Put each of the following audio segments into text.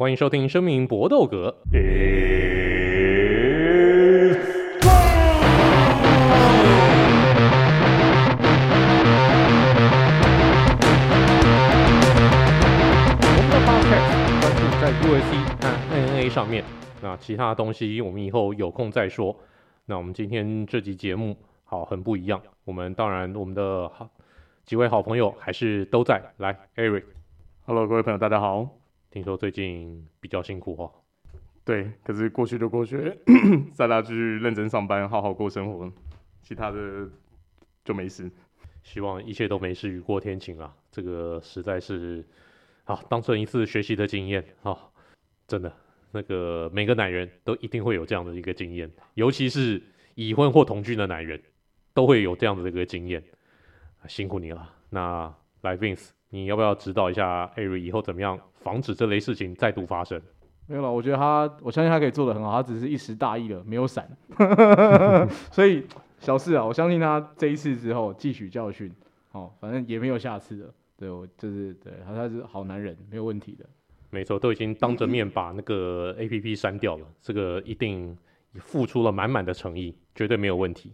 欢迎收听《生命搏斗格》。我们的 Podcast 专注在 UFC 和 NNA 上面，那其他东西我们以后有空再说。那我们今天这集节目好很不一样，我们当然我们的好几位好朋友还是都在。来，Eric，Hello，各位朋友，大家好。听说最近比较辛苦哦，对，可是过去就过去，大家继续认真上班，好好过生活，其他的就没事。希望一切都没事，雨过天晴啊！这个实在是啊，当成一次学习的经验啊，真的，那个每个男人都一定会有这样的一个经验，尤其是已婚或同居的男人，都会有这样的一个经验。辛苦你了，那来 Vince。你要不要指导一下艾瑞以后怎么样防止这类事情再度发生？没有了，我觉得他，我相信他可以做得很好，他只是一时大意了，没有闪。所以小事啊，我相信他这一次之后汲取教训，哦，反正也没有下次了。对，我就是对，他他是好男人，没有问题的。没错，都已经当着面把那个 APP 删掉了，这个一定付出了满满的诚意，绝对没有问题。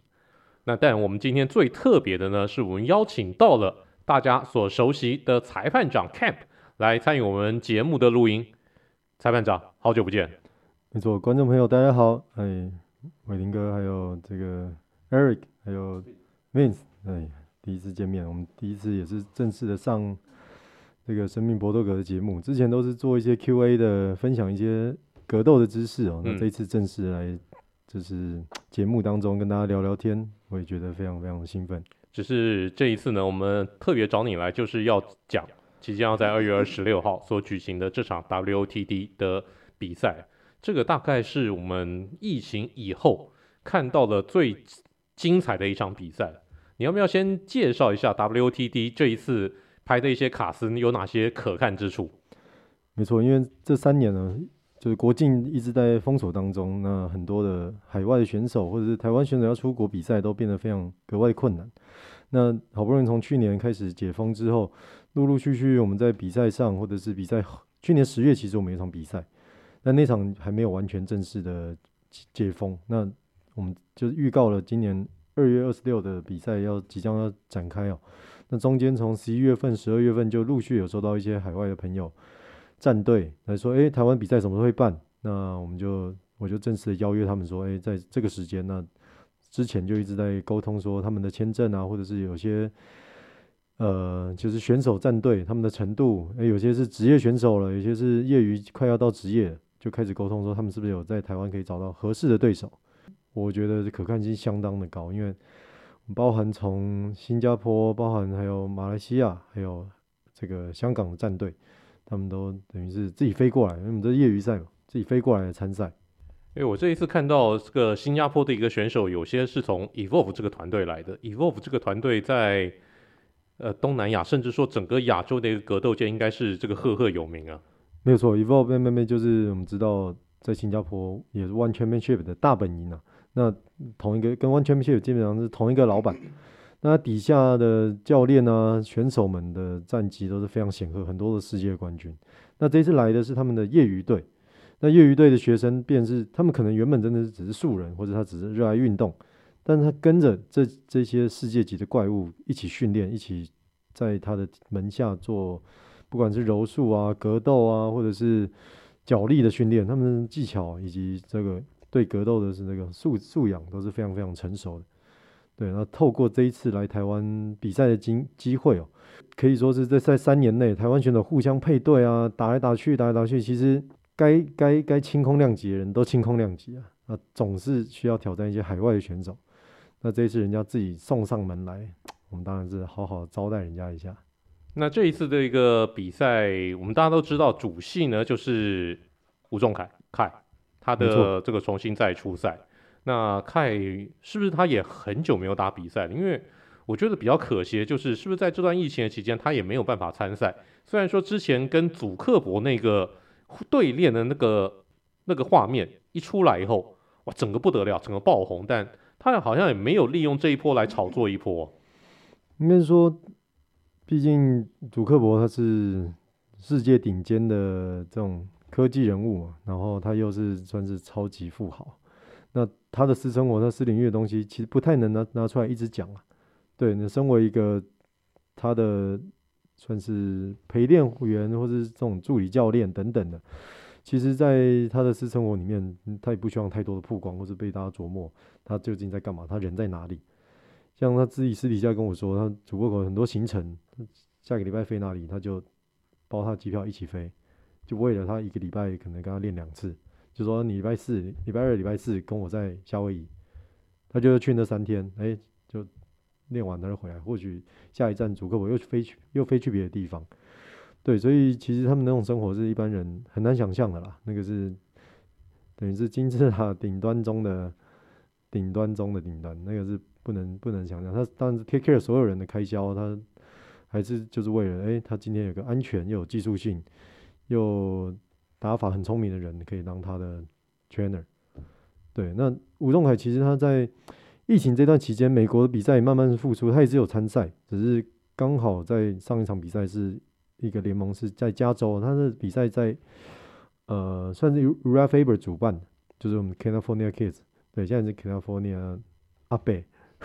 那但我们今天最特别的呢，是我们邀请到了。大家所熟悉的裁判长 Camp 来参与我们节目的录音。裁判长，好久不见。没错，观众朋友大家好，哎，伟林哥，还有这个 Eric，还有 Vince，哎，第一次见面，我们第一次也是正式的上这个生命搏斗格的节目。之前都是做一些 QA 的，分享一些格斗的知识哦。那这一次正式来，就是节目当中跟大家聊聊天，我也觉得非常非常的兴奋。只是这一次呢，我们特别找你来，就是要讲即将要在二月二十六号所举行的这场 WOTD 的比赛。这个大概是我们疫情以后看到的最精彩的一场比赛。你要不要先介绍一下 WOTD 这一次拍的一些卡斯有哪些可看之处？没错，因为这三年呢，就是国境一直在封锁当中，那很多的海外的选手或者是台湾选手要出国比赛都变得非常格外困难。那好不容易从去年开始解封之后，陆陆续续我们在比赛上，或者是比赛，去年十月其实我们有一场比赛，但那场还没有完全正式的解封。那我们就预告了今年二月二十六的比赛要即将要展开哦。那中间从十一月份、十二月份就陆续有收到一些海外的朋友战队来说，诶，台湾比赛什么时候会办？那我们就我就正式的邀约他们说，诶，在这个时间那。之前就一直在沟通，说他们的签证啊，或者是有些呃，就是选手战队他们的程度，诶，有些是职业选手了，有些是业余快要到职业，就开始沟通说他们是不是有在台湾可以找到合适的对手。我觉得可看性相当的高，因为包含从新加坡，包含还有马来西亚，还有这个香港的战队，他们都等于是自己飞过来，因为我们这是业余赛嘛，自己飞过来的参赛。因为我这一次看到这个新加坡的一个选手，有些是从 Evolve 这个团队来的。Evolve 这个团队在呃东南亚，甚至说整个亚洲的一个格斗界，应该是这个赫赫有名啊。没有错，Evolve MMA 就是我们知道在新加坡也是 One Championship 的大本营啊。那同一个跟 One Championship 基本上是同一个老板，那底下的教练啊、选手们的战绩都是非常显赫，很多的世界冠军。那这次来的是他们的业余队。那业余队的学生，便是他们可能原本真的是只是素人，或者他只是热爱运动，但是他跟着这这些世界级的怪物一起训练，一起在他的门下做，不管是柔术啊、格斗啊，或者是脚力的训练，他们的技巧以及这个对格斗的是那个素素养都是非常非常成熟的。对，那透过这一次来台湾比赛的机机会哦，可以说是在在三年内，台湾选手互相配对啊，打来打去，打来打去，其实。该该该清空量级的人都清空量级啊，那总是需要挑战一些海外的选手。那这一次人家自己送上门来，我们当然是好好招待人家一下。那这一次的一个比赛，我们大家都知道主戏呢就是吴仲凯凯，他的这个重新再出赛。那凯是不是他也很久没有打比赛了？因为我觉得比较可惜的就是，是不是在这段疫情的期间，他也没有办法参赛？虽然说之前跟祖克伯那个。对练的那个那个画面一出来以后，哇，整个不得了，整个爆红。但他好像也没有利用这一波来炒作一波。应该说，毕竟祖克伯他是世界顶尖的这种科技人物嘛，然后他又是算是超级富豪，那他的私生活、他私领域的东西，其实不太能拿拿出来一直讲啊。对，那身为一个他的算是陪练员或是这种助理教练等等的，其实在他的私生活里面，他也不希望太多的曝光或是被大家琢磨，他究竟在干嘛，他人在哪里。像他自己私底下跟我说，他主播有很多行程，下个礼拜飞哪里，他就包他机票一起飞，就为了他一个礼拜可能跟他练两次，就说你礼拜四、礼拜二、礼拜四跟我在夏威夷，他就去那三天，哎、就练完他就回来，或许下一站主客我又飞去又飞去别的地方，对，所以其实他们那种生活是一般人很难想象的啦，那个是等于是金字塔顶端中的顶端中的顶端，那个是。不能不能想象，他当然是 take care 所有人的开销，他还是就是为了，哎、他今天有个安全又有技术性又打法很聪明的人可以当他的 trainer。对，那吴仲凯其实他在疫情这段期间，美国的比赛也慢慢复出，他也是有参赛，只是刚好在上一场比赛是一个联盟是在加州，他的比赛在呃算是 r a f a b e r 主办，就是我们 California Kids，对，现在是 California 阿伯。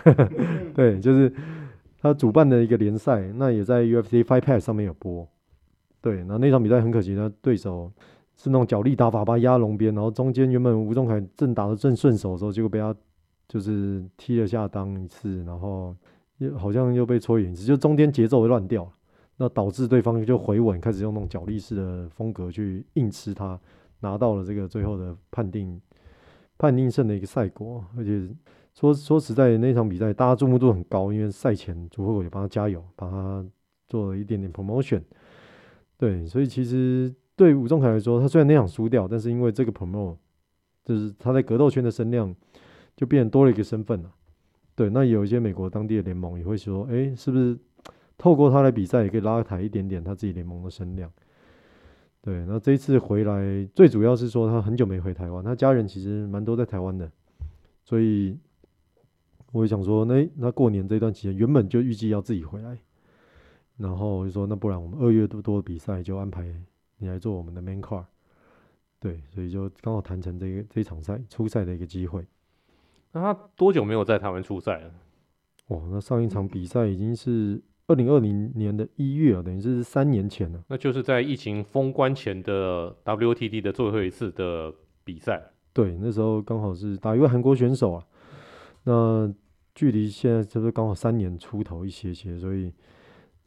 对，就是他主办的一个联赛，那也在 UFC Fight Pass 上面有播。对，然后那场比赛很可惜，他对手是那种脚力打法，把他压龙边，然后中间原本吴宗凯正打得正顺手的时候，结果被他就是踢了下裆一次，然后又好像又被戳眼一次，就中间节奏乱掉，那导致对方就回稳，开始用那种角力式的风格去硬吃他，拿到了这个最后的判定判定胜的一个赛果，而且。说说实在，那场比赛大家注目度很高，因为赛前主播也帮他加油，帮他做了一点点 promotion。对，所以其实对吴仲凯来说，他虽然那场输掉，但是因为这个 promote，就是他在格斗圈的声量就变多了一个身份了。对，那有一些美国当地的联盟也会说，哎，是不是透过他的比赛，也可以拉抬一点点他自己联盟的声量？对，那这一次回来，最主要是说他很久没回台湾，他家人其实蛮多在台湾的，所以。我也想说，那那过年这段期间，原本就预计要自己回来，然后我就说，那不然我们二月多多的比赛就安排你来做我们的 main card，对，所以就刚好谈成这个这一场赛初赛的一个机会。那他多久没有在台湾出赛了？哇，那上一场比赛已经是二零二零年的一月啊，等于是三年前了。那就是在疫情封关前的 WTT 的最后一次的比赛。对，那时候刚好是打一位韩国选手啊。那距离现在就是刚好三年出头一些些，所以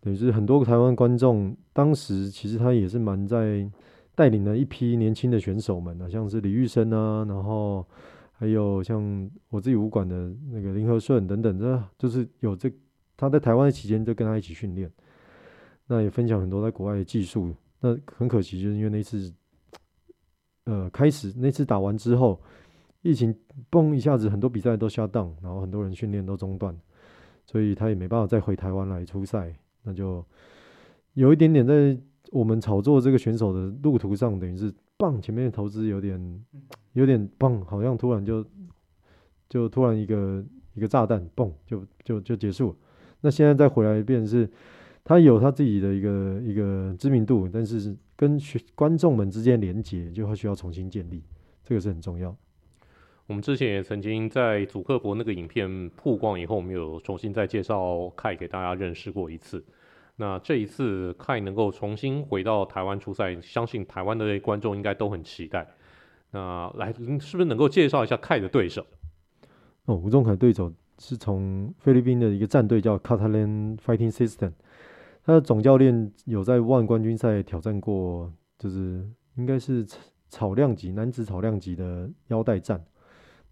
等于是很多个台湾观众，当时其实他也是蛮在带领了一批年轻的选手们啊，像是李玉生啊，然后还有像我自己武馆的那个林和顺等等，这就是有这他在台湾的期间就跟他一起训练，那也分享很多在国外的技术。那很可惜，就是因为那次呃开始那次打完之后。疫情嘣一下子，很多比赛都下档，然后很多人训练都中断，所以他也没办法再回台湾来出赛。那就有一点点在我们炒作这个选手的路途上，等于是棒前面的投资有点有点棒，好像突然就就突然一个一个炸弹嘣就就就结束了。那现在再回来，一遍是他有他自己的一个一个知名度，但是跟观众们之间连接就会需要重新建立，这个是很重要。我们之前也曾经在祖克伯那个影片曝光以后，我们有重新再介绍凯给大家认识过一次。那这一次凯能够重新回到台湾出赛，相信台湾的观众应该都很期待。那来，是不是能够介绍一下凯的对手？哦，吴仲凯对手是从菲律宾的一个战队叫 Catalan Fighting System，他的总教练有在万冠军赛挑战过，就是应该是草量级男子草量级的腰带战。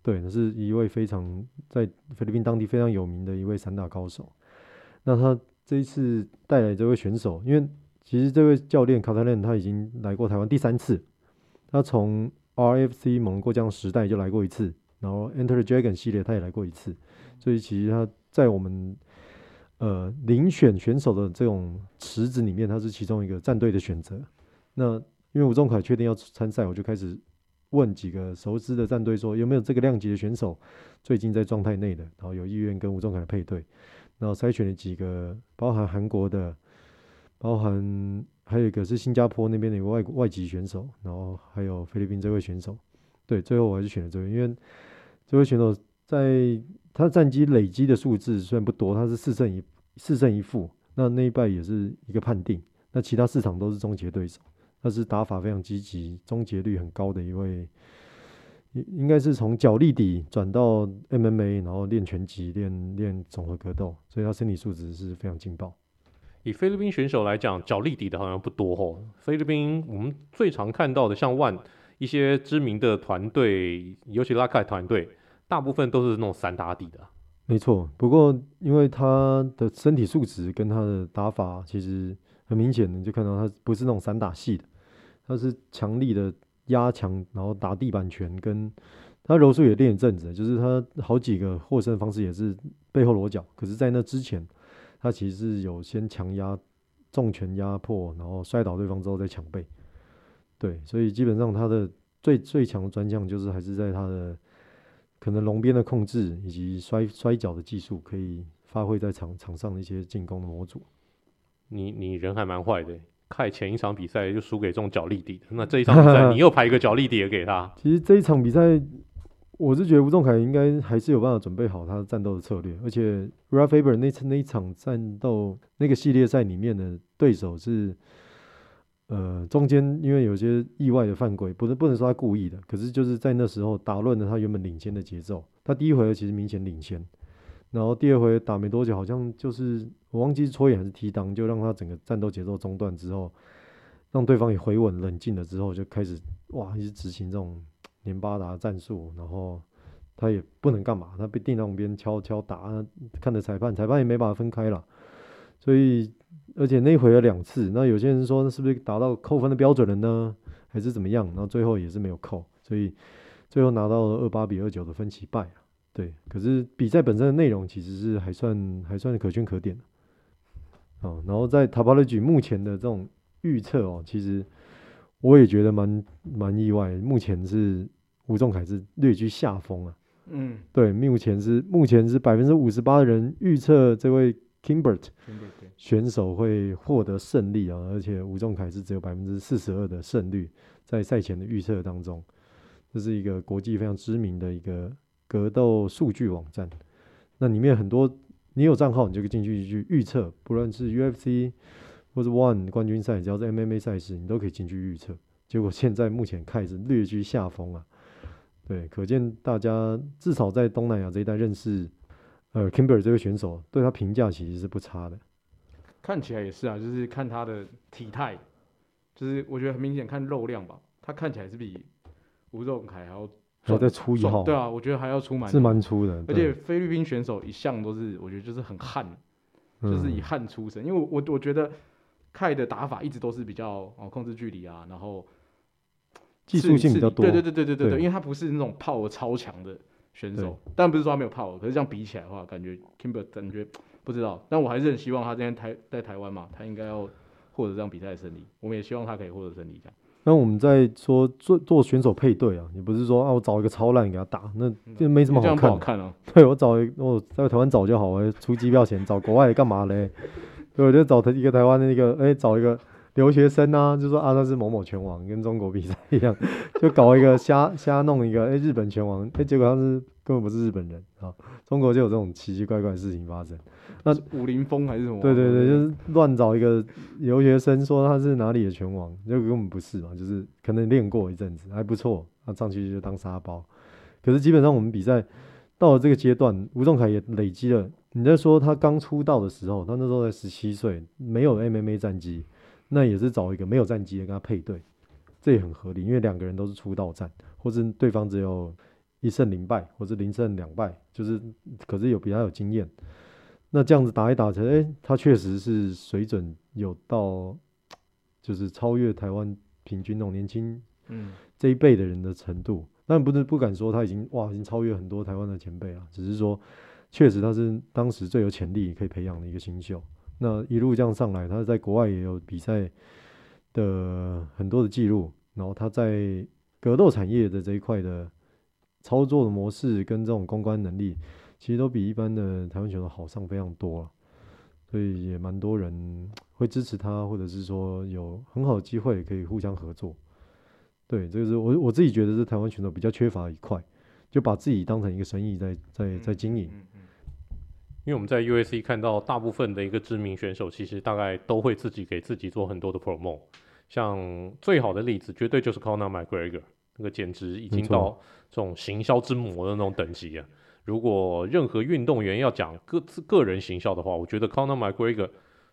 对，是一位非常在菲律宾当地非常有名的一位散打高手。那他这一次带来这位选手，因为其实这位教练卡塔连他已经来过台湾第三次。他从 RFC 猛过江时代就来过一次，然后 Enter Dragon 系列他也来过一次。所以其实他在我们呃遴选选手的这种池子里面，他是其中一个战队的选择。那因为吴仲凯确定要参赛，我就开始。问几个熟知的战队说，有没有这个量级的选手最近在状态内的，然后有意愿跟吴仲凯配对，然后筛选了几个，包含韩国的，包含还有一个是新加坡那边的一个外外籍选手，然后还有菲律宾这位选手。对，最后我还是选了这位，因为这位选手在他的战绩累积的数字虽然不多，他是四胜一四胜一负，那那一败也是一个判定。那其他四场都是终结对手，他是打法非常积极，终结率很高的一位，应应该是从脚力底转到 MMA，然后练拳击、练练综合格斗，所以他身体素质是非常劲爆。以菲律宾选手来讲，脚力底的好像不多哦。菲律宾我们最常看到的，像 ONE 一些知名的团队，尤其拉凯团队，大部分都是那种散打底的。没错，不过因为他的身体素质跟他的打法，其实。很明显的，就看到他不是那种散打系的，他是强力的压强，然后打地板拳，跟他柔术也练一阵子，就是他好几个获胜方式也是背后裸绞。可是，在那之前，他其实是有先强压、重拳压迫，然后摔倒对方之后再抢背。对，所以基本上他的最最强的专项就是还是在他的可能龙边的控制以及摔摔跤的技术，可以发挥在场场上的一些进攻的模组。你你人还蛮坏的，看前一场比赛就输给这种脚力底的，那这一场比赛 你又排一个脚力底也给他。其实这一场比赛，我是觉得吴仲凯应该还是有办法准备好他的战斗的策略，而且 Urijah Faber 那次那一场战斗那个系列赛里面的对手是，呃，中间因为有些意外的犯规，不是不能说他故意的，可是就是在那时候打乱了他原本领先的节奏，他第一回合其实明显领先。然后第二回打没多久，好像就是我忘记是戳眼还是踢裆，就让他整个战斗节奏中断之后，让对方也回稳冷静了之后，就开始哇一直执行这种 连巴达战术，然后他也不能干嘛，他被定在旁边敲敲打，看着裁判，裁判也没把他分开了，所以而且那回有两次，那有些人说是不是达到扣分的标准了呢，还是怎么样？然后最后也是没有扣，所以最后拿到了二八比二九的分歧败。对，可是比赛本身的内容其实是还算还算可圈可点的，哦，然后在 Tapology 目前的这种预测哦，其实我也觉得蛮蛮意外，目前是吴仲凯是略居下风啊，嗯，对，目前是目前是百分之五十八的人预测这位 Kimber 选手会获得胜利啊，而且吴仲凯是只有百分之四十二的胜率，在赛前的预测当中，这是一个国际非常知名的一个。格斗数据网站，那里面很多，你有账号你就可以进去去预测，不论是 UFC 或者 ONE 冠军赛，只要是 MMA 赛事，你都可以进去预测。结果现在目前开始略居下风啊，对，可见大家至少在东南亚这一带认识，呃，Kimber 这位选手，对他评价其实是不差的。看起来也是啊，就是看他的体态，就是我觉得很明显看肉量吧，他看起来是比吴仲凯还要。还在出一号，对啊，我觉得还要粗蛮，是蛮粗的。而且菲律宾选手一向都是，我觉得就是很悍，就是以悍出身。因为我我觉得凯的打法一直都是比较哦控制距离啊，然后技术性比较多。对对对对对对对，因为他不是那种 power 超强的选手，但不是说他没有 power，可是这样比起来的话，感觉 Kimber 感觉不知道。但我还是很希望他今天台在台湾嘛，他应该要获得这样比赛的胜利。我们也希望他可以获得胜利，这样。那我们在说做做选手配对啊，你不是说啊，我找一个超烂给他打，那就没什么好看。好看啊！对，我找一我在台湾找就好，我出机票钱找国外干嘛嘞？对，我就找他一个台湾的那个，哎、欸，找一个留学生啊，就说啊，他是某某拳王，跟中国比赛一样，就搞一个瞎瞎弄一个，哎、欸，日本拳王，哎、欸，结果他是根本不是日本人啊，中国就有这种奇奇怪怪的事情发生。那武林风还是什么？对对对，就是乱找一个留学生说他是哪里的拳王，就根本不是嘛，就是可能练过一阵子还不错，啊上去就当沙包。可是基本上我们比赛到了这个阶段，吴仲凯也累积了。你在说他刚出道的时候，他那时候才十七岁，没有 MMA 战绩，那也是找一个没有战绩的跟他配对，这也很合理，因为两个人都是出道战，或是对方只有一胜零败，或是零胜两败，就是可是有比较有经验。那这样子打一打起来，哎、欸，他确实是水准有到，就是超越台湾平均那种年轻，嗯，这一辈的人的程度。但不是不敢说他已经哇，已经超越很多台湾的前辈了，只是说，确实他是当时最有潜力可以培养的一个新秀。那一路这样上来，他在国外也有比赛的很多的记录，然后他在格斗产业的这一块的操作的模式跟这种公关能力。其实都比一般的台湾选手好上非常多了，所以也蛮多人会支持他，或者是说有很好的机会可以互相合作。对，这个是我我自己觉得是台湾选手比较缺乏一块，就把自己当成一个生意在在在经营。嗯嗯嗯。因为我们在 UFC 看到大部分的一个知名选手，其实大概都会自己给自己做很多的 promo。像最好的例子，绝对就是 Conor McGregor，那个简直已经到这种行销之魔的那种等级啊。如果任何运动员要讲个自个人行销的话，我觉得 Conor McGregor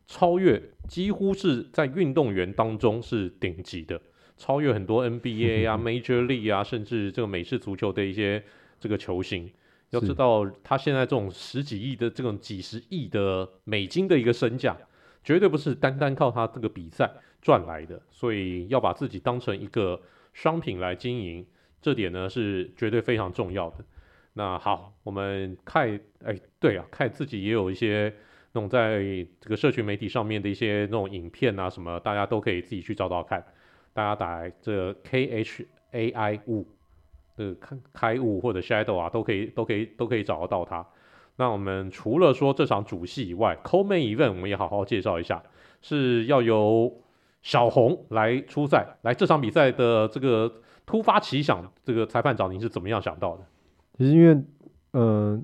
超越几乎是在运动员当中是顶级的，超越很多 NBA 啊、Major League 啊，甚至这个美式足球的一些这个球星。要知道他现在这种十几亿的这种几十亿的美金的一个身价，绝对不是单单靠他这个比赛赚来的，所以要把自己当成一个商品来经营，这点呢是绝对非常重要的。那好，我们看，哎，对啊，看自己也有一些那种在这个社群媒体上面的一些那种影片啊什么，大家都可以自己去找找看。大家打这 K H A I 五，呃，开开悟或者 Shadow 啊，都可以都可以都可以找得到他。那我们除了说这场主戏以外，Co-Main Event 我们也好好介绍一下，是要由小红来出赛。来这场比赛的这个突发奇想，这个裁判长您是怎么样想到的？其实因为，呃，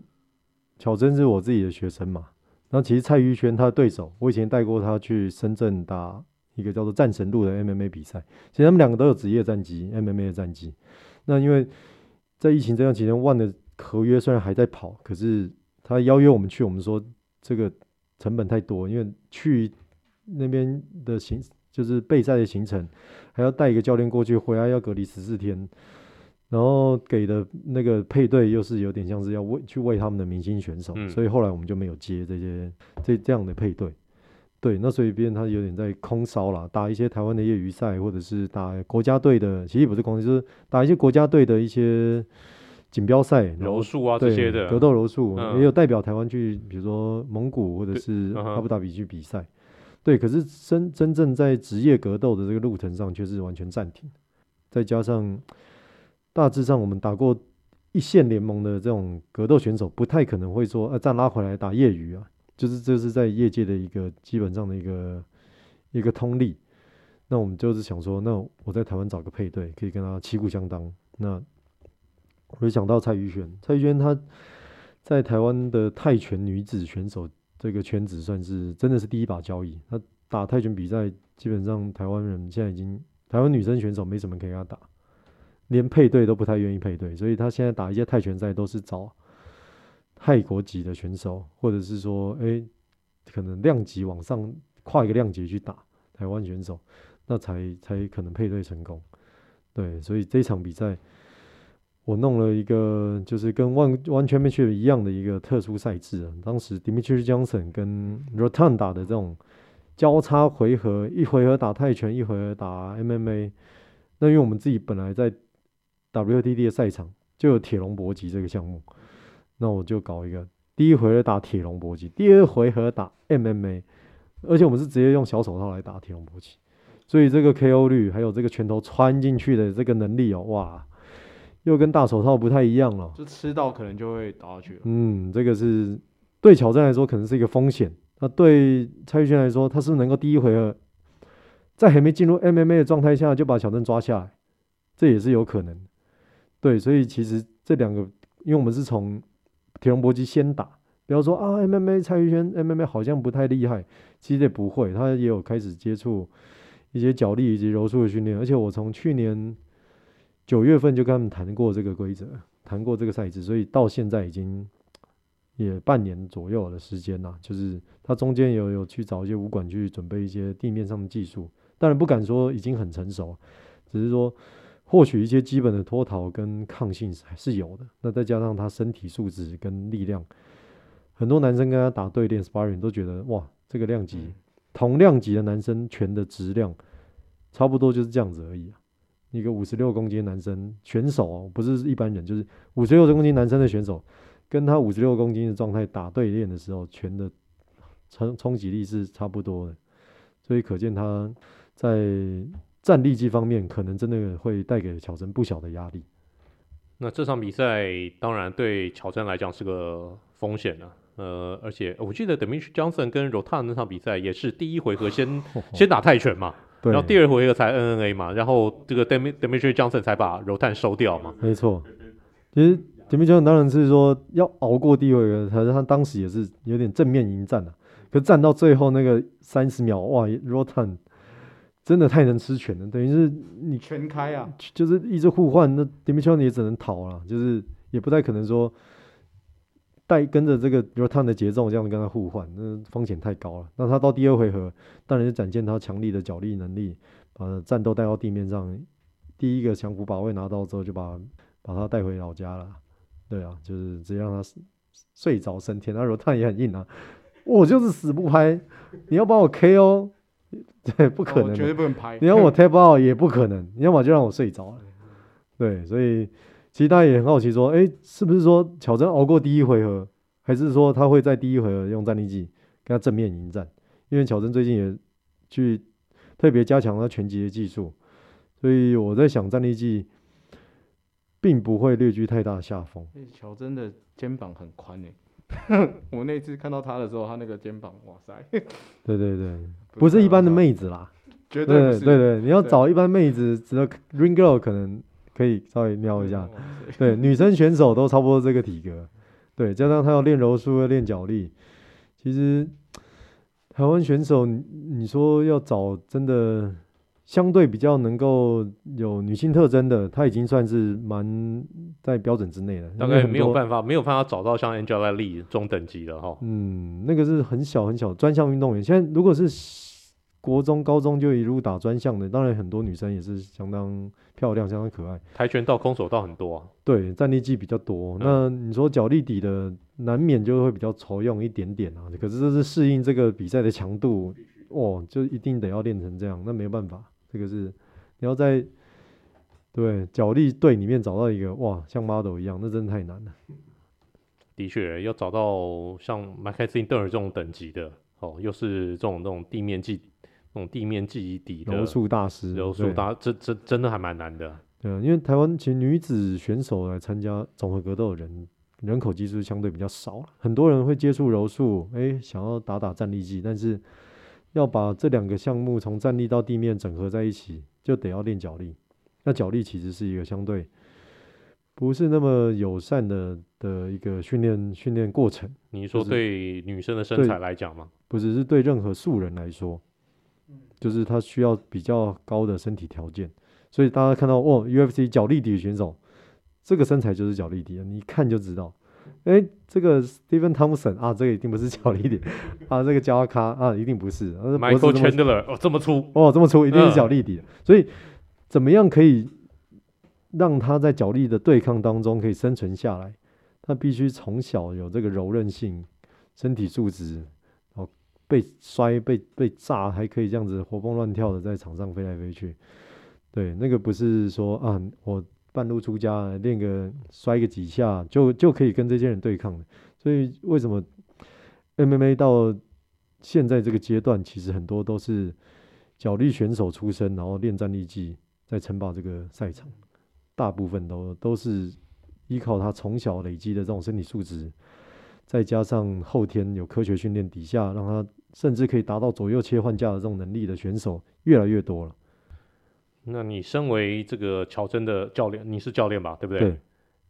巧珍是我自己的学生嘛。那其实蔡玉轩他的对手，我以前带过他去深圳打一个叫做战神路的 MMA 比赛。其实他们两个都有职业战绩，MMA 的战绩。那因为在疫情这样期间，ONE 的合约虽然还在跑，可是他邀约我们去，我们说这个成本太多，因为去那边的行就是备赛的行程，还要带一个教练过去，回来要隔离十四天。然后给的那个配对又是有点像是要为去为他们的明星选手，嗯、所以后来我们就没有接这些这这样的配对。对，那所以别人他有点在空烧了，打一些台湾的业余赛，或者是打国家队的，其实不是空，就是打一些国家队的一些锦标赛，柔术啊这些的格斗柔术，嗯、也有代表台湾去，比如说蒙古或者是阿布达比去比赛。嗯、对，可是真真正在职业格斗的这个路程上却是完全暂停，再加上。大致上，我们打过一线联盟的这种格斗选手，不太可能会说，呃，再拉回来打业余啊，就是这是在业界的一个基本上的一个一个通例。那我们就是想说，那我在台湾找个配对，可以跟他旗鼓相当。那我就想到蔡玉轩，蔡玉轩他在台湾的泰拳女子选手这个圈子算是真的是第一把交椅。他打泰拳比赛，基本上台湾人现在已经台湾女生选手没什么可以跟他打。连配对都不太愿意配对，所以他现在打一些泰拳赛都是找泰国籍的选手，或者是说，哎、可能量级往上跨一个量级去打台湾选手，那才才可能配对成功。对，所以这场比赛我弄了一个就是跟 ONE ONE Championship 一样的一个特殊赛制啊。当时 Dimitri Johnson 跟 Rotan 打的这种交叉回合，一回合打泰拳，一回合打 MMA。那因为我们自己本来在 WTT 的赛场就有铁笼搏击这个项目，那我就搞一个第一回合打铁笼搏击，第二回合打 MMA，而且我们是直接用小手套来打铁笼搏击，所以这个 KO 率还有这个拳头穿进去的这个能力哦，哇，又跟大手套不太一样了，就吃到可能就会打下去了。嗯，这个是对挑战来说可能是一个风险，那对蔡玉轩来说，他是不是能够第一回合在还没进入 MMA 的状态下就把小镇抓下来，这也是有可能。对，所以其实这两个，因为我们是从铁龙搏击先打，比方说啊，MMA 蔡玉轩 MMA 好像不太厉害，其实也不会，他也有开始接触一些脚力以及柔术的训练，而且我从去年九月份就跟他们谈过这个规则，谈过这个赛制，所以到现在已经也半年左右的时间了，就是他中间有有去找一些武馆去准备一些地面上的技术，当然不敢说已经很成熟，只是说。或许一些基本的脱逃跟抗性还是有的，那再加上他身体素质跟力量，很多男生跟他打对练 sparring 都觉得哇，这个量级、嗯、同量级的男生拳的质量差不多就是这样子而已啊。一个五十六公斤男生选手哦，不是一般人，就是五十六公斤男生的选手，跟他五十六公斤的状态打对练的时候，拳的冲冲击力是差不多的，所以可见他在。战力这方面可能真的会带给巧珍不小的压力。那这场比赛当然对巧珍来讲是个风险了，呃，而且我记得 Demetrious Johnson 跟 Rotan 那场比赛也是第一回合先 先打泰拳嘛，然后第二回合才 NNA 嘛，然后这个 Demetrious Johnson 才把 Rotan 收掉嘛。没错，其实 Demetrious Johnson 当然是说要熬过第一回合，可是他当时也是有点正面迎战的，可是战到最后那个三十秒，哇，Rotan 真的太能吃拳了，等于是你全开啊，就是一直互换，那 Demetrious 也只能逃了，就是也不太可能说。带跟着这个 Rotan 的节奏，这样跟他互换，那风险太高了。那他到第二回合，当然是展现他强力的脚力能力，把战斗带到地面上。第一个强服把位拿到之后，就把把他带回老家了。对啊，就是直接让他睡着升天。那 Rotan 也很硬啊，我就是死不拍，你要把我 KO，对，不可能，绝对不能拍。你要我 tap out 也不可能，你要么就让我睡着。对，所以。其实大家也很好奇，说，哎，是不是说巧珍熬过第一回合，还是说他会在第一回合用战力技跟他正面迎战？因为巧珍最近也去特别加强他拳击的技术，所以我在想战力技并不会略居太大下风。巧珍的肩膀很宽诶，我那次看到他的时候，他那个肩膀，哇塞！对 对对，不是一般的妹子啦，绝对对对对，你要找一般妹子，只有 ring girl 可能。可以稍微瞄一下，对，女生选手都差不多这个体格，对，加上她要练柔术，要练脚力，其实台湾选手，你说要找真的相对比较能够有女性特征的，她已经算是蛮在标准之内了。大概没有办法，没有办法找到像 Angela Lee 这种等级的哈。嗯，那个是很小很小专项运动员，现在如果是。国中、高中就一路打专项的，当然很多女生也是相当漂亮、相当可爱。跆拳道、空手道很多啊。对，战力技比较多。嗯、那你说脚力底的，难免就会比较愁用一点点啊。可是这是适应这个比赛的强度，哦，就一定得要练成这样。那没办法，这个是你要在对脚力队里面找到一个哇，像 model 一样，那真的太难了。的确，要找到像 Mackenzie Dern 这种等级的，哦，又是这种这种地面技。那种地面记忆底的柔术大师，柔术大，这这真的还蛮难的。对啊，因为台湾其实女子选手来参加综合格斗的人人口基数相对比较少，很多人会接触柔术，哎，想要打打战力技，但是要把这两个项目从站立到地面整合在一起，就得要练脚力。那脚力其实是一个相对不是那么友善的的一个训练训练过程。你说对女生的身材来讲吗？不只是对任何素人来说。就是他需要比较高的身体条件，所以大家看到哦，UFC 脚力底的选手，这个身材就是脚力底，你一看就知道。哎，这个 Stephen Thompson 啊，这个一定不是脚力底啊，这个加瓦卡啊，一定不是。Michael Chandler 哦，这么粗哦，这么粗，一定是脚力底。所以怎么样可以让他在脚力的对抗当中可以生存下来？他必须从小有这个柔韧性，身体素质。被摔、被被炸，还可以这样子活蹦乱跳的在场上飞来飞去。对，那个不是说啊，我半路出家练个摔个几下就就可以跟这些人对抗的。所以为什么 MMA 到现在这个阶段，其实很多都是脚力选手出身，然后练战力技在称霸这个赛场，大部分都都是依靠他从小累积的这种身体素质，再加上后天有科学训练底下，让他。甚至可以达到左右切换架的这种能力的选手越来越多了。那你身为这个乔真的教练，你是教练吧？对不对？对。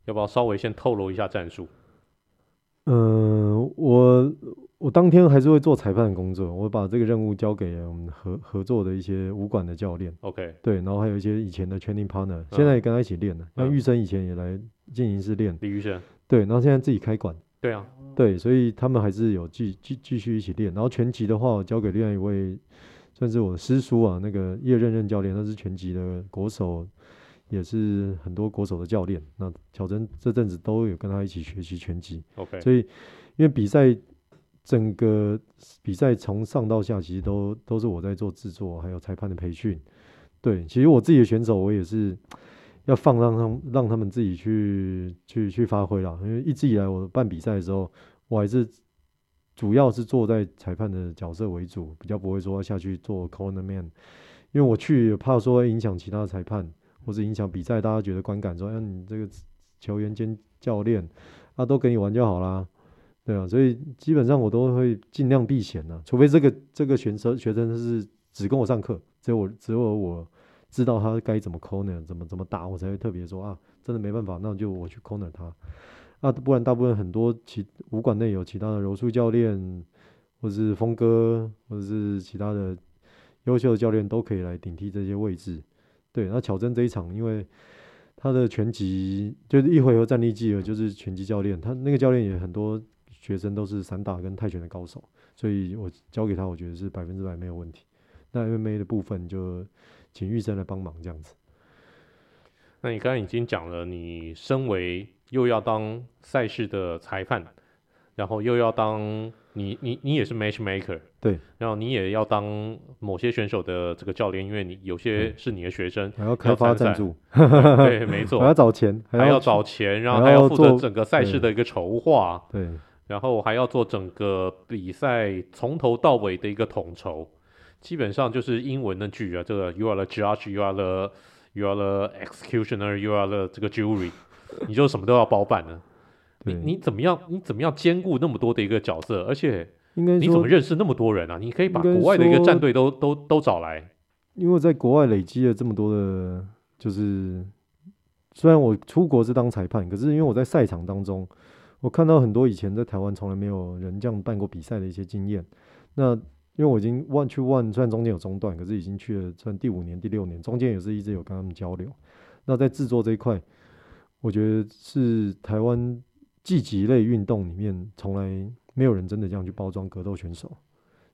要不要稍微先透露一下战术？嗯、呃，我我当天还是会做裁判的工作，我把这个任务交给我们合合作的一些武馆的教练。OK。对，然后还有一些以前的 training partner，、嗯、现在也跟他一起练了。像玉生以前也来进行室练。李玉生。对，然后现在自己开馆。对啊。对，所以他们还是有继继继续一起练。然后拳击的话，我交给另外一位，算是我的师叔啊，那个叶任任教练，他是拳击的国手，也是很多国手的教练。那巧珍这阵子都有跟他一起学习拳击。OK。所以因为比赛整个比赛从上到下，其实都都是我在做制作，还有裁判的培训。对，其实我自己的选手，我也是。要放让他们让他们自己去去去发挥了，因为一直以来我办比赛的时候，我还是主要是坐在裁判的角色为主，比较不会说下去做 corner man，因为我去怕说影响其他裁判，或是影响比赛，大家觉得观感说，哎，你这个球员兼教练啊，都给你玩就好啦，对啊，所以基本上我都会尽量避嫌呐，除非这个这个选手学生是只跟我上课，只有我只有我知道他该怎么 corner 怎么怎么打，我才会特别说啊，真的没办法，那就我去 corner 他。那，不然大部分很多其武馆内有其他的柔术教练，或者是峰哥，或者是其他的优秀的教练都可以来顶替这些位置。对，那巧真这一场，因为他的拳击就是一回合战力计了，就是拳击教练，他那个教练也很多学生都是散打跟泰拳的高手，所以我交给他，我觉得是百分之百没有问题。那 MMA 的部分就请玉生来帮忙这样子。那你刚才已经讲了，你身为又要当赛事的裁判，然后又要当你你你也是 matchmaker，对，然后你也要当某些选手的这个教练，因为你有些是你的学生，还要开发赞助，对，没错，还要找钱，还要找钱，然后还要负责整个赛事的一个筹划，对，然后还要做整个比赛从头到尾的一个统筹，基本上就是英文的句啊，这个 you are the judge, you are the you are the executioner, you are the 这个 jury。你就什么都要包办呢？你你怎么样？你怎么样兼顾那么多的一个角色？而且应该，你怎么认识那么多人啊？你可以把国外的一个战队都都都找来。因为在国外累积了这么多的，就是虽然我出国是当裁判，可是因为我在赛场当中，我看到很多以前在台湾从来没有人这样办过比赛的一些经验。那因为我已经 one 去 one，虽然中间有中断，可是已经去了算第五年、第六年，中间也是一直有跟他们交流。那在制作这一块。我觉得是台湾竞技类运动里面从来没有人真的这样去包装格斗选手。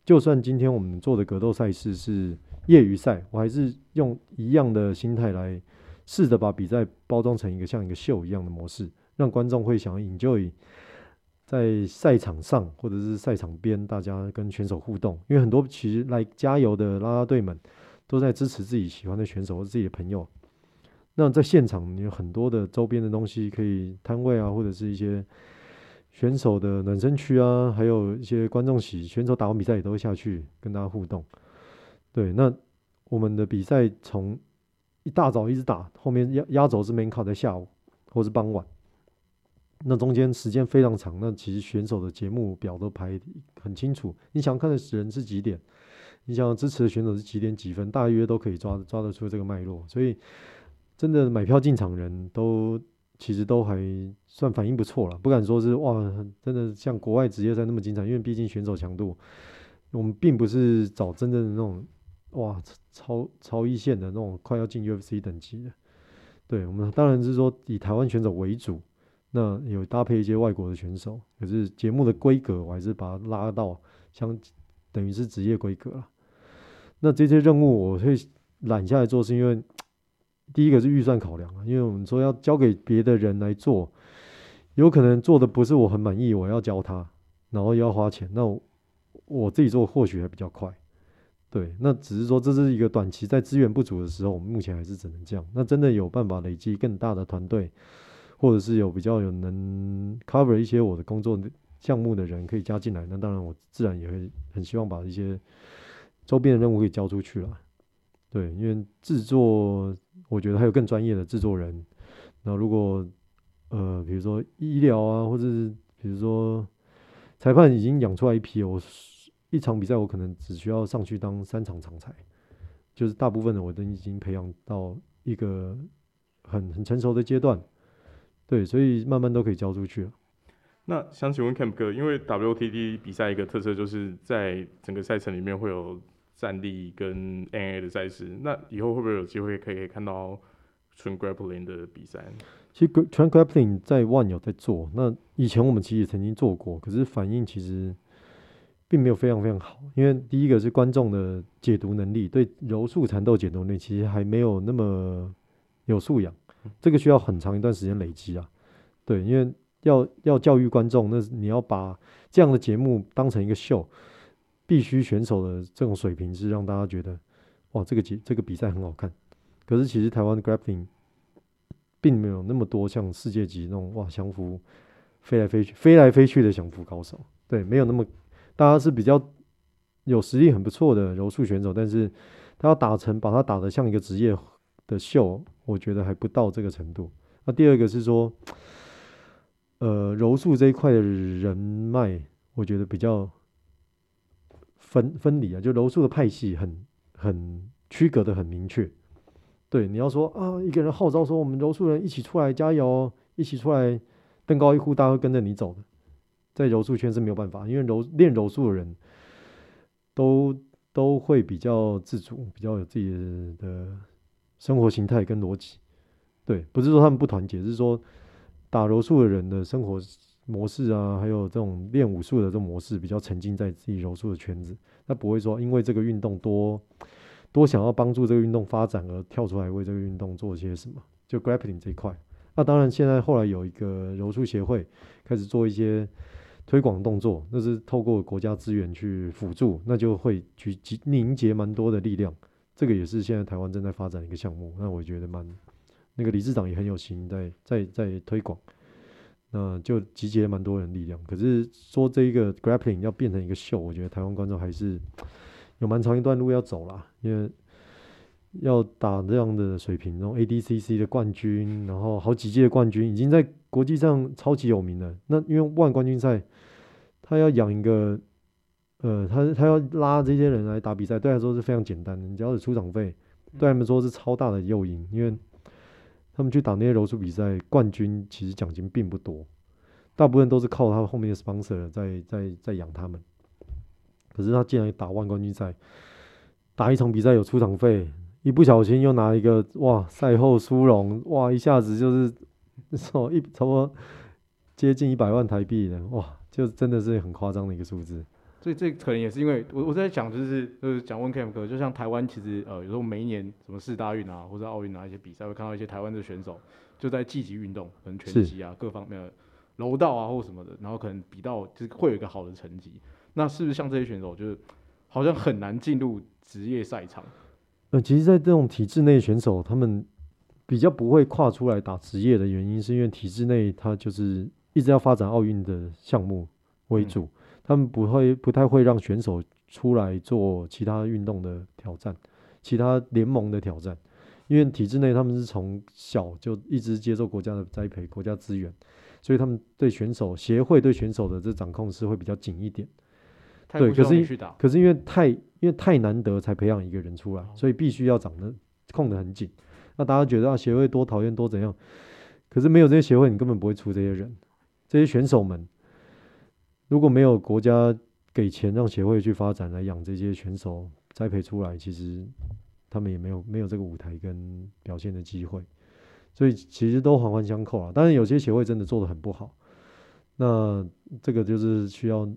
就算今天我们做的格斗赛事是业余赛，我还是用一样的心态来试着把比赛包装成一个像一个秀一样的模式，让观众会想 enjoy 在赛场上或者是赛场边大家跟选手互动。因为很多其实来加油的啦啦队们都在支持自己喜欢的选手或自己的朋友。那在现场，你有很多的周边的东西可以摊位啊，或者是一些选手的暖身区啊，还有一些观众席，选手打完比赛也都会下去跟大家互动。对，那我们的比赛从一大早一直打，后面压压轴是 main card 在下午或是傍晚，那中间时间非常长。那其实选手的节目表都排很清楚，你想看的人是几点，你想支持的选手是几点几分，大约都可以抓抓得出这个脉络，所以。真的买票进场人都其实都还算反应不错了，不敢说是哇，真的像国外职业赛那么精彩，因为毕竟选手强度，我们并不是找真正的那种哇超超一线的那种快要进 UFC 等级的，对，我们当然是说以台湾选手为主，那有搭配一些外国的选手，可是节目的规格我还是把它拉到相等于是职业规格了。那这些任务我会揽下来做，是因为。第一个是预算考量啊，因为我们说要交给别的人来做，有可能做的不是我很满意，我要教他，然后又要花钱，那我，我自己做或许还比较快。对，那只是说这是一个短期在资源不足的时候，我们目前还是只能这样。那真的有办法累积更大的团队，或者是有比较有能 cover 一些我的工作项目的人可以加进来，那当然我自然也会很希望把一些周边的任务给交出去了。对，因为制作。我觉得还有更专业的制作人。那如果呃，比如说医疗啊，或者是比如说裁判已经养出来一批，我一场比赛我可能只需要上去当三场场裁，就是大部分的我都已经培养到一个很很成熟的阶段。对，所以慢慢都可以交出去了。那想请问 Camp 哥，因为 WTT 比赛一个特色就是在整个赛程里面会有。战力跟 NA 的赛事，那以后会不会有机会可以看到纯 grappling 的比赛？其实纯 grappling 在 ONE 有在做，那以前我们其实也曾经做过，可是反应其实并没有非常非常好。因为第一个是观众的解读能力，对柔术缠斗解读能力其实还没有那么有素养，这个需要很长一段时间累积啊。对，因为要要教育观众，那你要把这样的节目当成一个秀。必须选手的这种水平是让大家觉得，哇，这个节这个比赛很好看。可是其实台湾的 grappling 并没有那么多像世界级那种哇降服飞来飞去、飞来飞去的降服高手。对，没有那么，大家是比较有实力很不错的柔术选手，但是他要打成把他打得像一个职业的秀，我觉得还不到这个程度。那第二个是说，呃柔术这一块的人脉，我觉得比较分分离啊，就柔术的派系很很区隔的很明确。对，你要说啊，一个人号召说我们柔术人一起出来加油，一起出来登高一呼，大家会跟着你走的。在柔术圈是没有办法，因为柔练柔术的人都都会比较自主，比较有自己的生活形态跟逻辑。对，不是说他们不团结，是说打柔术的人的生活模式啊，还有这种练武术的这种模式，比较沉浸在自己柔术的圈子，他不会说因为这个运动多。多想要帮助这个运动发展而跳出来为这个运动做些什么？就 grappling 这一块。那当然，现在后来有一个柔术协会开始做一些推广动作，那是透过国家资源去辅助，那就会去集凝结蛮多的力量。这个也是现在台湾正在发展的一个项目。那我觉得蛮那个理事长也很有心在在在推广，那就集结蛮多人力量。可是说这一个 grappling 要变成一个秀，我觉得台湾观众还是。有蛮长一段路要走啦，因为要打这样的水平，然后 ADCC 的冠军，然后好几届的冠军，已经在国际上超级有名了。那因为万冠军赛，他要养一个，呃，他他要拉这些人来打比赛，对他来说是非常简单的，你只要有出场费，对他们说是超大的诱因，因为他们去打那些柔术比赛，冠军其实奖金并不多，大部分都是靠他后面的 sponsor 在在在养他们。可是他竟然打万冠军赛，打一场比赛有出场费，一不小心又拿一个哇赛后殊荣哇，一下子就是 说一差不多接近一百万台币的哇，就真的是很夸张的一个数字。所以这可能也是因为我我在讲就是就是讲问 Camp 哥，就像台湾其实呃有时候每一年什么四大运啊或者奥运啊一些比赛会看到一些台湾的选手就在积极运动，可能拳击啊各方面的柔道啊或什么的，然后可能比到就是会有一个好的成绩。那是不是像这些选手，就是好像很难进入职业赛场？呃，其实，在这种体制内选手，他们比较不会跨出来打职业的原因，是因为体制内他就是一直要发展奥运的项目为主，嗯、他们不会不太会让选手出来做其他运动的挑战，其他联盟的挑战，因为体制内他们是从小就一直接受国家的栽培、国家资源，所以他们对选手协会对选手的这掌控是会比较紧一点。对，可是可是因为太因为太难得才培养一个人出来，所以必须要掌得控得很紧。那大家觉得啊，协会多讨厌多怎样？可是没有这些协会，你根本不会出这些人。这些选手们如果没有国家给钱让协会去发展来养这些选手栽培出来，其实他们也没有没有这个舞台跟表现的机会。所以其实都环环相扣啊。当然有些协会真的做得很不好，那这个就是需要。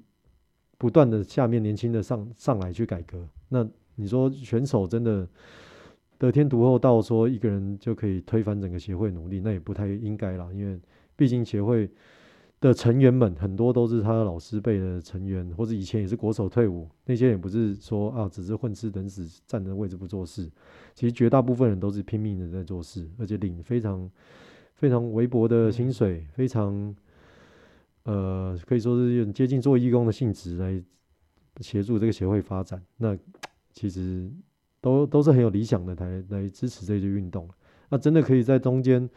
不断的下面年轻的上上来去改革，那你说选手真的得天独厚到说一个人就可以推翻整个协会努力，那也不太应该啦。因为毕竟协会的成员们很多都是他的老师辈的成员，或者以前也是国手退伍，那些也不是说啊只是混吃等死站着位置不做事。其实绝大部分人都是拼命的在做事，而且领非常非常微薄的薪水，非常。呃，可以说是有接近做义工的性质来协助这个协会发展。那其实都都是很有理想的，来来支持这些运动。那真的可以在中间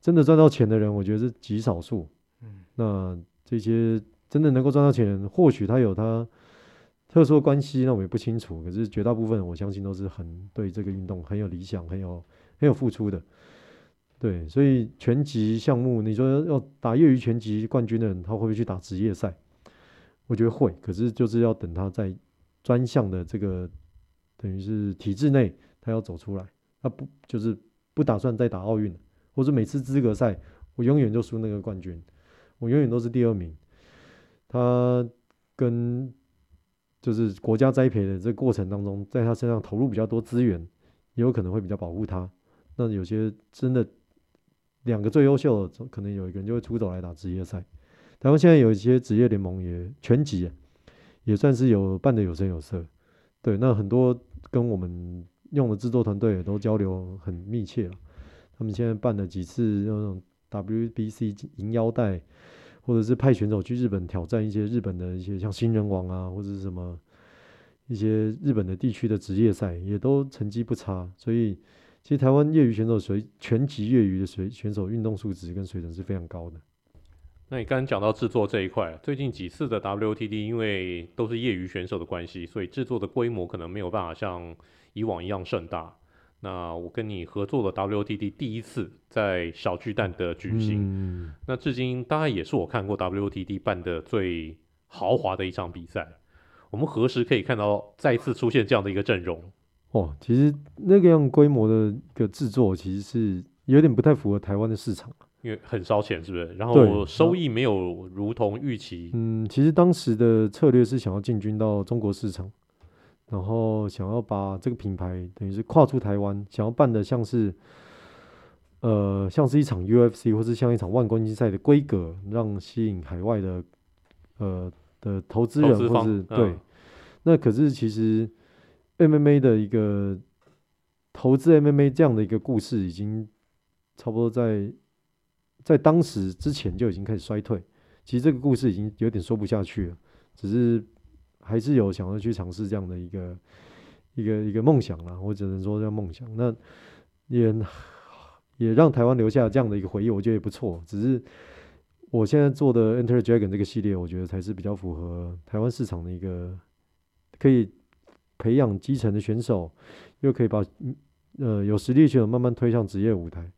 真的赚到钱的人，我觉得是极少数。那这些真的能够赚到钱，或许他有他特殊的关系，那我也不清楚。可是绝大部分，我相信都是很对这个运动很有理想、很有很有付出的。对，所以拳击项目，你说要打业余拳击冠军的人，他会不会去打职业赛？我觉得会，可是就是要等他在专项的这个等于是体制内，他要走出来，他不就是不打算再打奥运了，或者每次资格赛我永远就输那个冠军，我永远都是第二名。他跟就是国家栽培的这个过程当中，在他身上投入比较多资源，也有可能会比较保护他。那有些真的。两个最优秀的，可能有一个人就会出走来打职业赛。台湾现在有一些职业联盟也拳击，也算是有办得有声有色。对，那很多跟我们用的制作团队也都交流很密切了。他们现在办了几次那种 WBC 银腰带，或者是派选手去日本挑战一些日本的一些像新人王啊，或者是什么一些日本的地区的职业赛，也都成绩不差。所以。其实台湾业余选手水拳击业余的水选手运动素质跟水准是非常高的。那你刚刚讲到制作这一块，最近几次的 WTD 因为都是业余选手的关系，所以制作的规模可能没有办法像以往一样盛大。那我跟你合作的 WTD 第一次在小巨蛋的举行，嗯、那至今当然也是我看过 WTD 办的最豪华的一场比赛。我们何时可以看到再次出现这样的一个阵容？哦，其实那个样规模的一个制作，其实是有点不太符合台湾的市场。因为很烧钱，是不是？然后收益没有如同预期。嗯，其实当时的策略是想要进军到中国市场，然后想要把这个品牌等于是跨出台湾，想要办的像是，呃，像是一场 UFC 或是像一场万公斤赛的规格，让吸引海外的呃的投资人，或是对。嗯、那可是其实 MMA 的一个投资 MMA 这样的一个故事，已经差不多在。在当时之前就已经开始衰退，其实这个故事已经有点说不下去了，只是还是有想要去尝试这样的一个一个一个梦想啦，我只能说叫梦想。那也也让台湾留下这样的一个回忆，我觉得也不错。只是我现在做的 Enter Dragon 这个系列，我觉得才是比较符合台湾市场的一个，可以培养基层的选手，又可以把呃有实力选手慢慢推向职业舞台。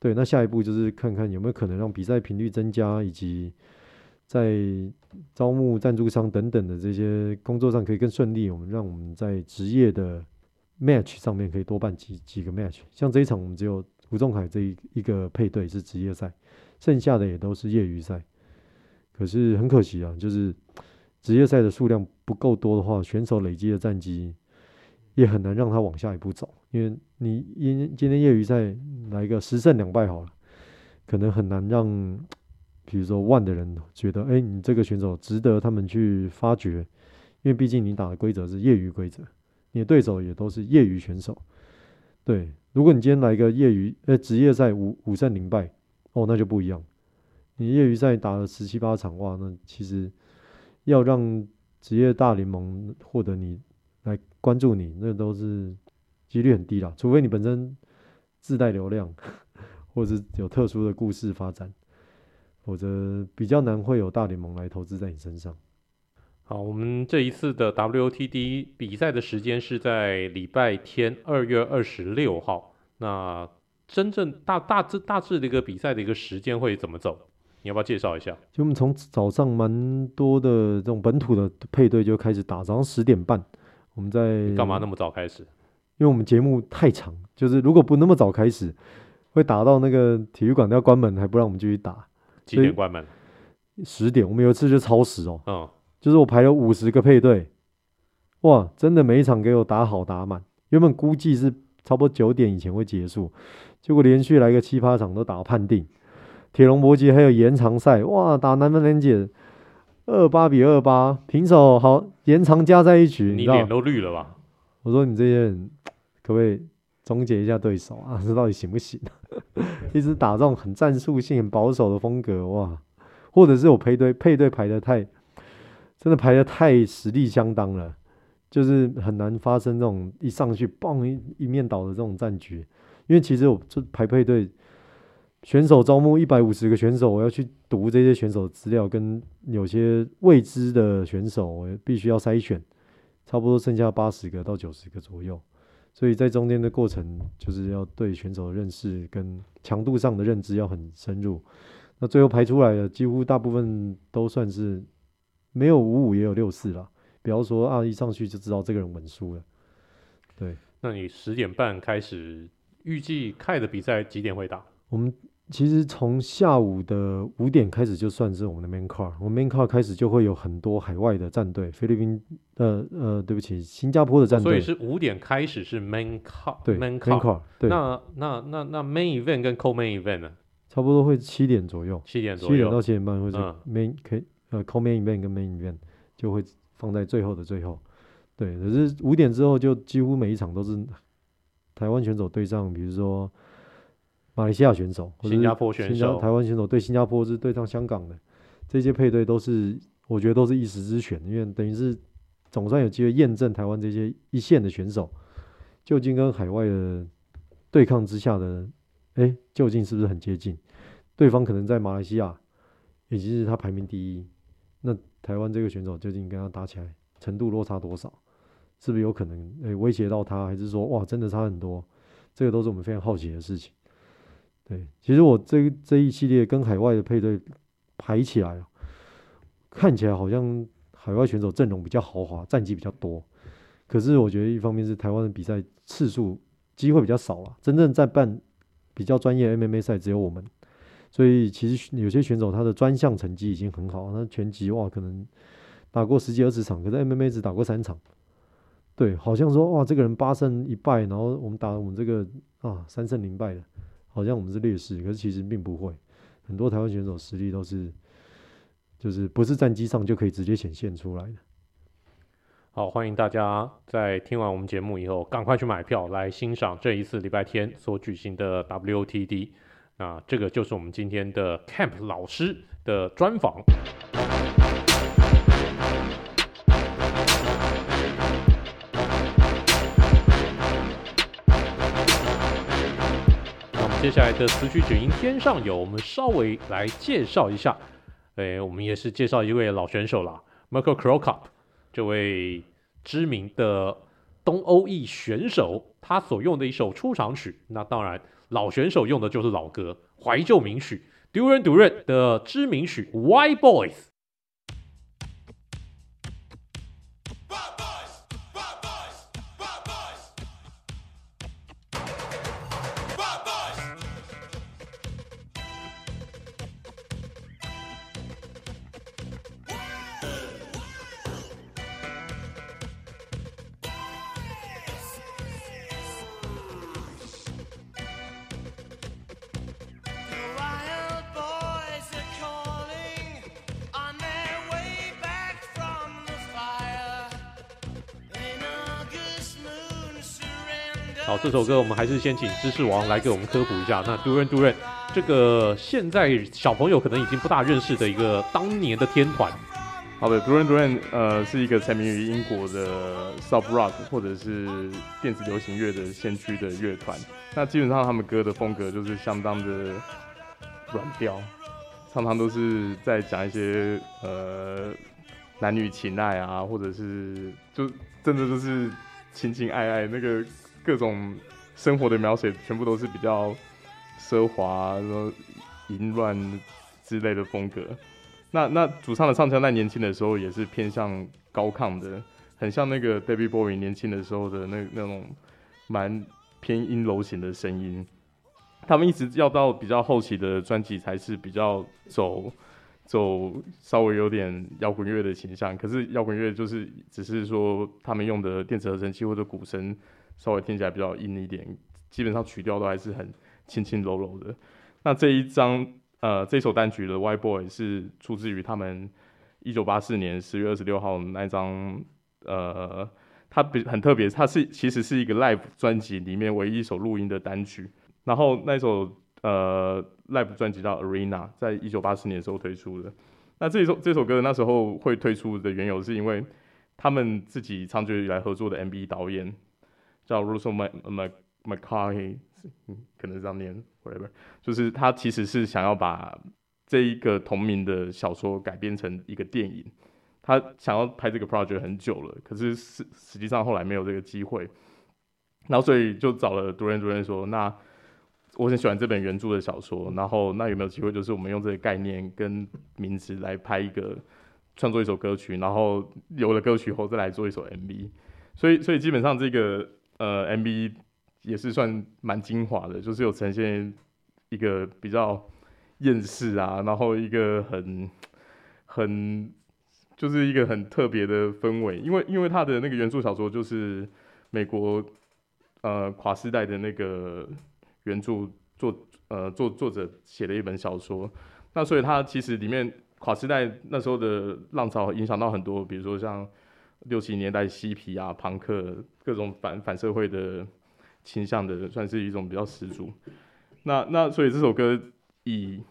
对，那下一步就是看看有没有可能让比赛频率增加，以及在招募赞助商等等的这些工作上可以更顺利。我们让我们在职业的 match 上面可以多办几几个 match。像这一场，我们只有胡仲凯这一一个配对是职业赛，剩下的也都是业余赛。可是很可惜啊，就是职业赛的数量不够多的话，选手累积的战绩也很难让他往下一步走，因为你因今天业余赛来一个十胜两败好了，可能很难让，比如说万的人觉得，哎，你这个选手值得他们去发掘，因为毕竟你打的规则是业余规则，你的对手也都是业余选手，对，如果你今天来个业余，呃，职业赛五五胜零败，哦，那就不一样，你业余赛打了十七八场，哇，那其实要让职业大联盟获得你。来关注你，那都是几率很低啦，除非你本身自带流量，或者是有特殊的故事发展，否则比较难会有大联盟来投资在你身上。好，我们这一次的 WTD 比赛的时间是在礼拜天二月二十六号。那真正大大致大致的一个比赛的一个时间会怎么走？你要不要介绍一下？就我们从早上蛮多的这种本土的配对就开始打，早上十点半。我们在干嘛那么早开始？因为我们节目太长，就是如果不那么早开始，会打到那个体育馆都要关门，还不让我们继续打。几点关门？十点。我们有一次就超时哦，嗯，就是我排了五十个配对，哇，真的每一场给我打好打满。原本估计是差不多九点以前会结束，结果连续来个七八场都打判定。铁龙搏击还有延长赛，哇，打南分连姐。二八比二八平手，好，延长加在一起，你脸都绿了吧？我说你这些人可不可以总结一下对手啊？这到底行不行？一直打这种很战术性、很保守的风格，哇！或者是我配对配对排的太，真的排的太实力相当了，就是很难发生这种一上去嘣一一面倒的这种战局，因为其实我这排配对。选手招募一百五十个选手，我要去读这些选手资料，跟有些未知的选手，我必须要筛选，差不多剩下八十个到九十个左右。所以在中间的过程，就是要对选手的认识跟强度上的认知要很深入。那最后排出来的，几乎大部分都算是没有五五也有六四了。比方说啊，一上去就知道这个人稳输了。对，那你十点半开始，预计开的比赛几点会打？我们。其实从下午的五点开始就算是我们的 main card，我们 main card 开始就会有很多海外的战队，菲律宾，呃呃，对不起，新加坡的战队。所以是五点开始是 main card，对，main card。对，那那那那 main event 跟 co-main event 呢？差不多会七点左右，七点左右，七点到七点半会是 main 可以呃 co-main event 跟 main event 就会放在最后的最后。对，可是五点之后就几乎每一场都是台湾选手对上，比如说。马来西亚选手、新加坡选手、台湾选手对新加坡是对上香港的，这些配对都是我觉得都是一时之选，因为等于是总算有机会验证台湾这些一线的选手究竟跟海外的对抗之下的，哎，究竟是不是很接近？对方可能在马来西亚以及是他排名第一，那台湾这个选手究竟跟他打起来程度落差多少？是不是有可能诶、欸、威胁到他？还是说哇真的差很多？这个都是我们非常好奇的事情。对，其实我这这一系列跟海外的配对排起来，看起来好像海外选手阵容比较豪华，战绩比较多。可是我觉得一方面是台湾的比赛次数机会比较少了，真正在办比较专业 MMA 赛只有我们，所以其实有些选手他的专项成绩已经很好，那拳击哇可能打过十几二十场，可是 MMA 只打过三场。对，好像说哇这个人八胜一败，然后我们打我们这个啊三胜零败的。好像我们是劣势，可是其实并不会。很多台湾选手实力都是，就是不是战机上就可以直接显现出来的。好，欢迎大家在听完我们节目以后，赶快去买票来欣赏这一次礼拜天所举行的 WOTD。啊这个就是我们今天的 Camp 老师的专访。接下来的词曲只应天上有，我们稍微来介绍一下。诶，我们也是介绍一位老选手啦，Mirko Cro Cop 这位知名的东欧裔选手，他所用的一首出场曲，那当然老选手用的就是老歌，怀旧名曲，Duran Duran 的知名曲《White Boys》。好，这首歌我们还是先请知识王来给我们科普一下。那 Duran Duran 这个现在小朋友可能已经不大认识的一个当年的天团。好的，Duran Duran 呃是一个沉迷于英国的 Soft Rock 或者是电子流行乐的先驱的乐团。那基本上他们歌的风格就是相当的软调，常常都是在讲一些呃男女情爱啊，或者是就真的就是情情爱爱那个。各种生活的描写全部都是比较奢华、然后淫乱之类的风格。那那主唱的唱腔在年轻的时候也是偏向高亢的，很像那个 David Bowie 年轻的时候的那那种蛮偏阴柔型的声音。他们一直要到比较后期的专辑才是比较走走稍微有点摇滚乐的形象。可是摇滚乐就是只是说他们用的电子合成器或者鼓声。稍微听起来比较硬一点，基本上曲调都还是很轻轻柔柔的。那这一张呃这首单曲的《White Boy》是出自于他们一九八四年十月二十六号那张呃，它比很特别，它是其实是一个 live 专辑里面唯一一首录音的单曲。然后那首呃 live 专辑叫《Arena》，在一九八四年的时候推出的。那这首这首歌那时候会推出的缘由是因为他们自己长久以来合作的 MV 导演。叫 Russell Mulcahy，可能是这样念，whatever，就是他其实是想要把这一个同名的小说改编成一个电影，他想要拍这个 project 很久了，可是实实际上后来没有这个机会，然后所以就找了 Duran Duran 说，那我很喜欢这本原著的小说，然后那有没有机会就是我们用这个概念跟名字来拍一个创作一首歌曲，然后有了歌曲后再来做一首 MV，所以所以基本上这个。呃，MV 也是算蛮精华的，就是有呈现一个比较厌世啊，然后一个很很就是一个很特别的氛围，因为因为他的那个原著小说就是美国呃跨时代的那个原著作呃作作者写的一本小说，那所以他其实里面跨时代那时候的浪潮影响到很多，比如说像。六七年代嬉皮啊、朋克各种反反社会的倾向的，算是一种比较十足。那那所以这首歌以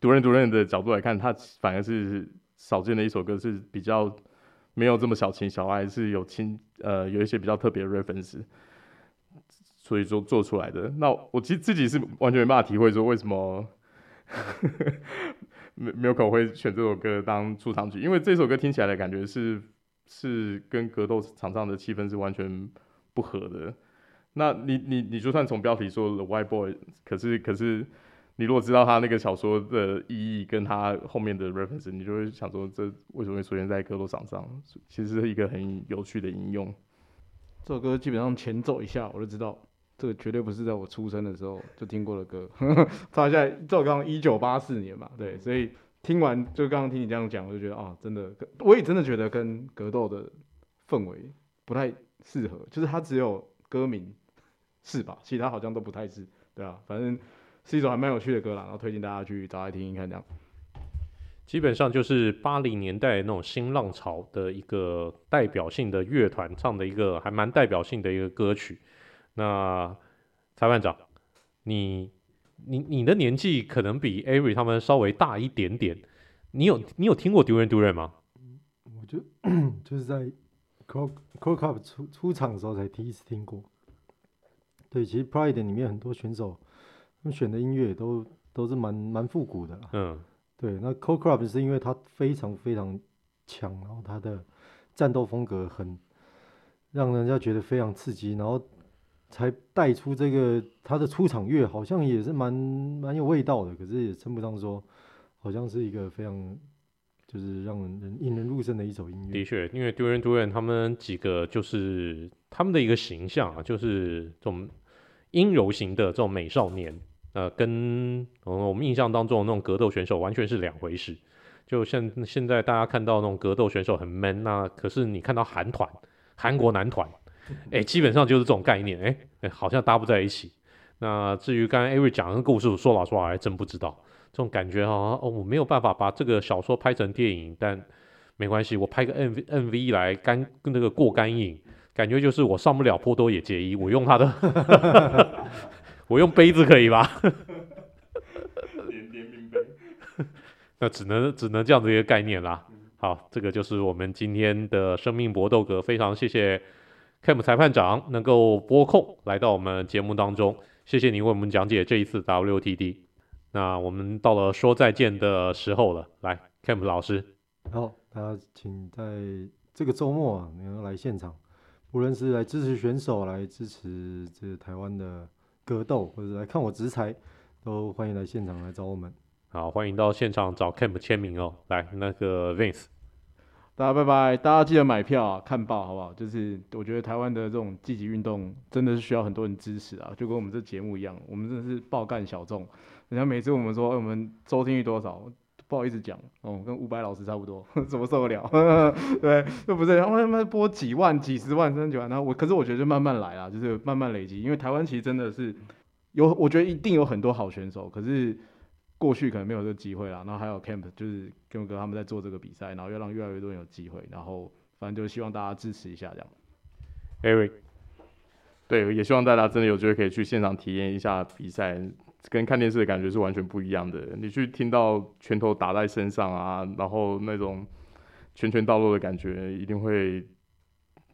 独人独人的角度来看，它反而是少见的一首歌，是比较没有这么小情小爱，是有情呃有一些比较特别的 reference，所以说做出来的。那我其实自己是完全没办法体会说为什么 没没有可能会选这首歌当出场曲，因为这首歌听起来的感觉是是跟格斗场上的气氛是完全不合的。那你你你就算从标题说 The White Boy，可是可是你如果知道他那个小说的意义跟他后面的 reference，你就会想说这为什么会出现在格斗场上？其实是一个很有趣的应用。这首歌基本上前奏一下我就知道。这个绝对不是在我出生的时候就听过的歌。查一下，这首歌一九八四年嘛，对，所以听完就刚刚听你这样讲，我就觉得啊，真的，我也真的觉得跟格斗的氛围不太适合，就是它只有歌名是吧？其他好像都不太是，对啊，反正是一首还蛮有趣的歌啦，然后推荐大家去找来听听看，这样。基本上就是八零年代那种新浪潮的一个代表性的乐团唱的一个还蛮代表性的一个歌曲。那裁判长，你你你的年纪可能比 Avery 他们稍微大一点点，你有你有听过 Duran Duran 吗？我就 就是在 Core Core Cup 出出场的时候才第一次听过。对，其实 Pride 里面很多选手，他们选的音乐都都是蛮蛮复古的。嗯，对，那 Core Cup 是因为他非常非常强，然后他的战斗风格很让人家觉得非常刺激，然后。才带出这个他的出场乐，好像也是蛮蛮有味道的，可是也称不上说，好像是一个非常就是让人引人入胜的一首音乐。的确，因为 Duran Duran 他们几个就是他们的一个形象啊，就是这种阴柔型的这种美少年，呃，跟我们印象当中的那种格斗选手完全是两回事。就像现在大家看到那种格斗选手很 man 那，可是你看到韩团，韩国男团。哎、基本上就是这种概念，哎、欸，好像搭不在一起。那至于刚刚 Avery 讲的故事，说老实话还真不知道。这种感觉哈，哦，我没有办法把这个小说拍成电影，但没关系，我拍个 MV MV 来干跟那个过干瘾，感觉就是我上不了坡多野结衣，我用他的，我用杯子可以吧？连连名杯，那只能只能这样子一个概念啦。好，这个就是我们今天的生命搏斗格，非常谢谢。Kemp 裁判长能够拨空来到我们节目当中，谢谢您为我们讲解这一次 WTD。那我们到了说再见的时候了，来，Camp 老师。好，大家请在这个周末啊，能够来现场，无论是来支持选手，来支持这个台湾的格斗，或者来看我执裁，都欢迎来现场来找我们。好，欢迎到现场找 Camp 签名哦。来，那个 Vince。大家拜拜！大家记得买票啊，看报好不好？就是我觉得台湾的这种积极运动真的是需要很多人支持啊，就跟我们这节目一样，我们真的是爆干小众。人家每次我们说、我们收听率多少，不好意思讲，哦、跟伍佰老师差不多，怎么受得了？对，又不是，然后他们播几万、几十万、三十几万，然后我，可是我觉得就慢慢来啊，就是慢慢累积，因为台湾其实真的是有，我觉得一定有很多好选手，可是。过去可能没有这个机会啦，然后还有 Camp 就是 Kemp 哥他们在做这个比赛，然后要让越来越多人有机会，然后反正就希望大家支持一下这样。Eric，对，也希望大家真的有机会可以去现场体验一下比赛，跟看电视的感觉是完全不一样的。你去听到拳头打在身上啊，然后那种拳拳到肉的感觉，一定会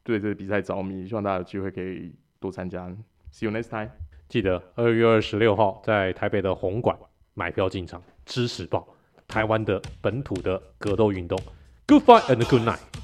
对这个比赛着迷。希望大家有机会可以多参加。See you next time。记得二月二十六号在台北的红馆。买票进场，知识报台湾的本土的格斗运动。Good fight and good night。